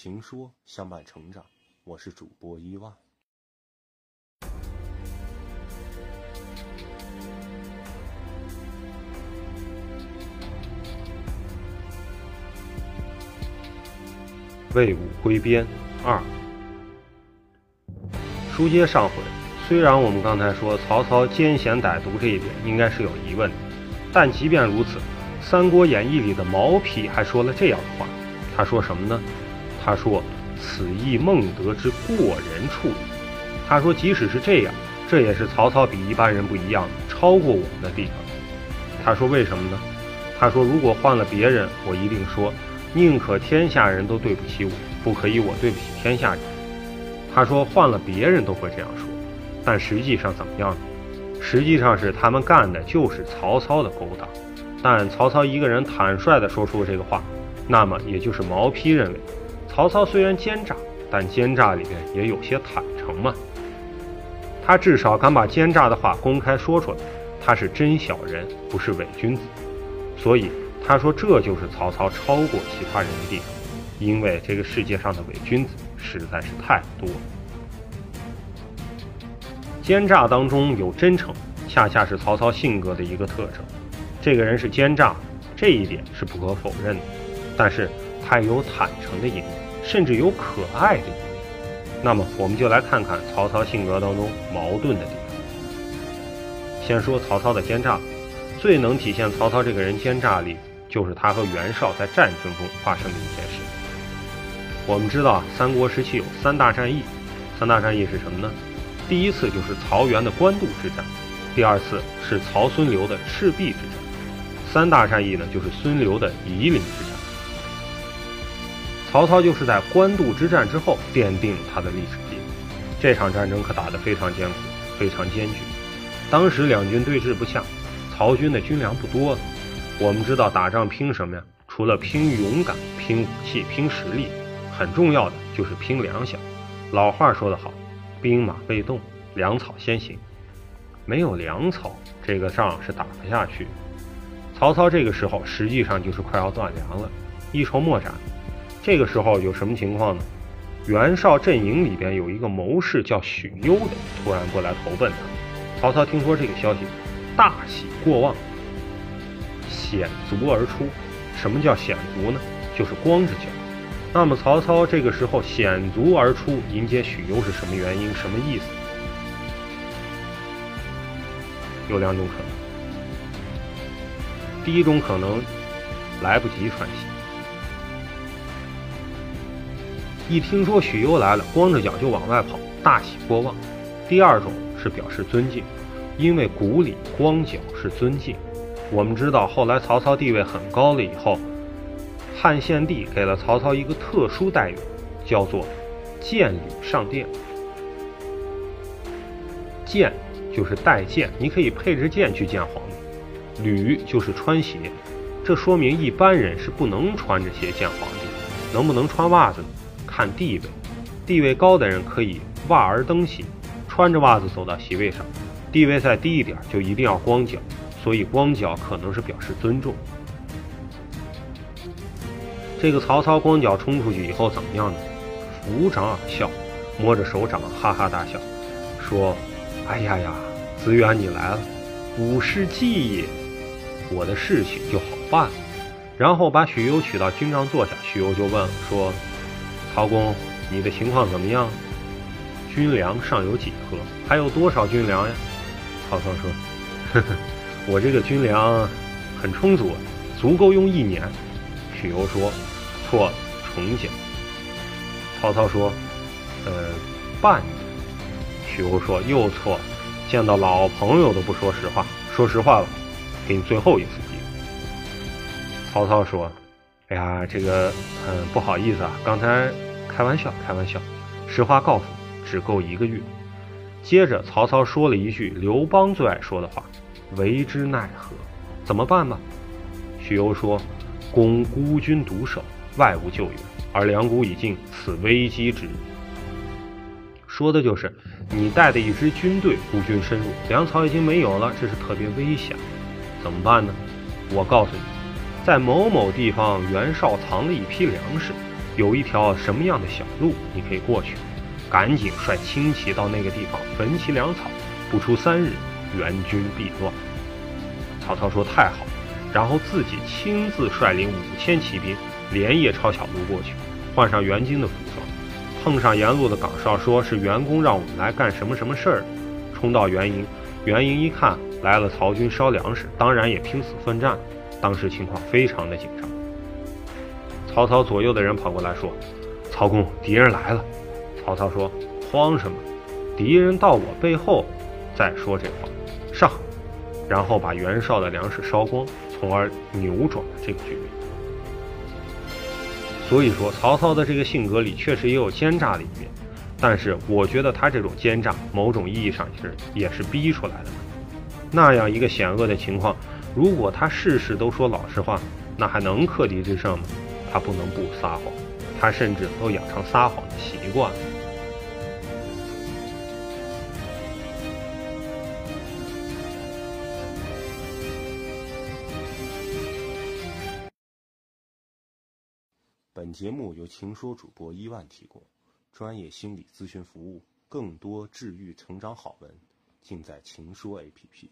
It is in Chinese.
情说相伴成长，我是主播伊万。魏武归边二。书接上回，虽然我们刚才说曹操奸险歹毒这一点应该是有疑问的，但即便如此，《三国演义》里的毛皮还说了这样的话。他说什么呢？他说：“此亦孟德之过人处也。”他说，即使是这样，这也是曹操比一般人不一样的，超过我们的地方。他说：“为什么呢？”他说：“如果换了别人，我一定说，宁可天下人都对不起我，不可以我对不起天下人。”他说：“换了别人都会这样说，但实际上怎么样呢？实际上是他们干的就是曹操的勾当。但曹操一个人坦率地说出这个话。”那么，也就是毛坯认为，曹操虽然奸诈，但奸诈里边也有些坦诚嘛。他至少敢把奸诈的话公开说出来，他是真小人，不是伪君子。所以他说，这就是曹操超过其他人的地方，因为这个世界上的伪君子实在是太多了。奸诈当中有真诚，恰恰是曹操性格的一个特征。这个人是奸诈，这一点是不可否认的。但是他也有坦诚的一面，甚至有可爱的一面。那么，我们就来看看曹操性格当中矛盾的地方。先说曹操的奸诈，最能体现曹操这个人奸诈力，就是他和袁绍在战争中发生的一件事。我们知道，三国时期有三大战役，三大战役是什么呢？第一次就是曹袁的官渡之战，第二次是曹孙刘的赤壁之战，三大战役呢就是孙刘的夷陵之战。曹操就是在官渡之战之后奠定了他的历史地位。这场战争可打得非常艰苦，非常艰巨。当时两军对峙不下，曹军的军粮不多了。我们知道打仗拼什么呀？除了拼勇敢、拼武器、拼实力，很重要的就是拼粮饷。老话说得好：“兵马未动，粮草先行。”没有粮草，这个仗是打不下去。曹操这个时候实际上就是快要断粮了，一筹莫展。这个时候有什么情况呢？袁绍阵营里边有一个谋士叫许攸的，突然过来投奔他。曹操听说这个消息，大喜过望，险足而出。什么叫险足呢？就是光着脚。那么曹操这个时候险足而出迎接许攸是什么原因？什么意思？有两种可能。第一种可能，来不及喘息。一听说许攸来了，光着脚就往外跑，大喜过望。第二种是表示尊敬，因为古里光脚是尊敬。我们知道，后来曹操地位很高了以后，汉献帝给了曹操一个特殊待遇，叫做见礼上殿。见就是带剑，你可以配着剑去见皇帝；履就是穿鞋，这说明一般人是不能穿着鞋见皇帝，能不能穿袜子呢？看地位，地位高的人可以袜儿登席，穿着袜子走到席位上；地位再低一点，就一定要光脚。所以光脚可能是表示尊重。这个曹操光脚冲出去以后怎么样呢？抚掌而笑，摸着手掌哈哈大笑，说：“哎呀呀，子远你来了，吾事计也，我的事情就好办了。”然后把许攸娶到军帐坐下，许攸就问说。曹公，你的情况怎么样？军粮尚有几何？还有多少军粮呀？曹操说：“呵呵，我这个军粮很充足，足够用一年。”许攸说：“错了，重讲。”曹操说：“呃，半年。”许攸说：“又错了，见到老朋友都不说实话。说实话了，给你最后一次机会。”曹操说：“哎呀，这个，嗯，不好意思啊，刚才。”开玩笑，开玩笑。实话告诉你，只够一个月。接着，曹操说了一句刘邦最爱说的话：“为之奈何？怎么办吧？”许攸说：“公孤军独守，外无救援，而粮谷已尽，此危机之日。”说的就是你带的一支军队孤军深入，粮草已经没有了，这是特别危险。怎么办呢？我告诉你，在某某地方，袁绍藏了一批粮食。有一条什么样的小路，你可以过去。赶紧率轻骑到那个地方，焚其粮草，不出三日，援军必乱。曹操说：“太好。”然后自己亲自率领五千骑兵，连夜抄小路过去，换上援军的服装，碰上沿路的岗哨，说是袁公让我们来干什么什么事儿，冲到袁营，袁营一看来了曹军烧粮食，当然也拼死奋战。当时情况非常的紧张。曹操左右的人跑过来说：“曹公，敌人来了。”曹操说：“慌什么？敌人到我背后，再说这话。上！”然后把袁绍的粮食烧光，从而扭转了这个局面。所以说，曹操的这个性格里确实也有奸诈的一面，但是我觉得他这种奸诈，某种意义上是也是逼出来的。那样一个险恶的情况，如果他事事都说老实话，那还能克敌制胜吗？他不能不撒谎，他甚至都养成撒谎的习惯。本节目由情说主播伊万提供，专业心理咨询服务，更多治愈成长好文，尽在情说 APP。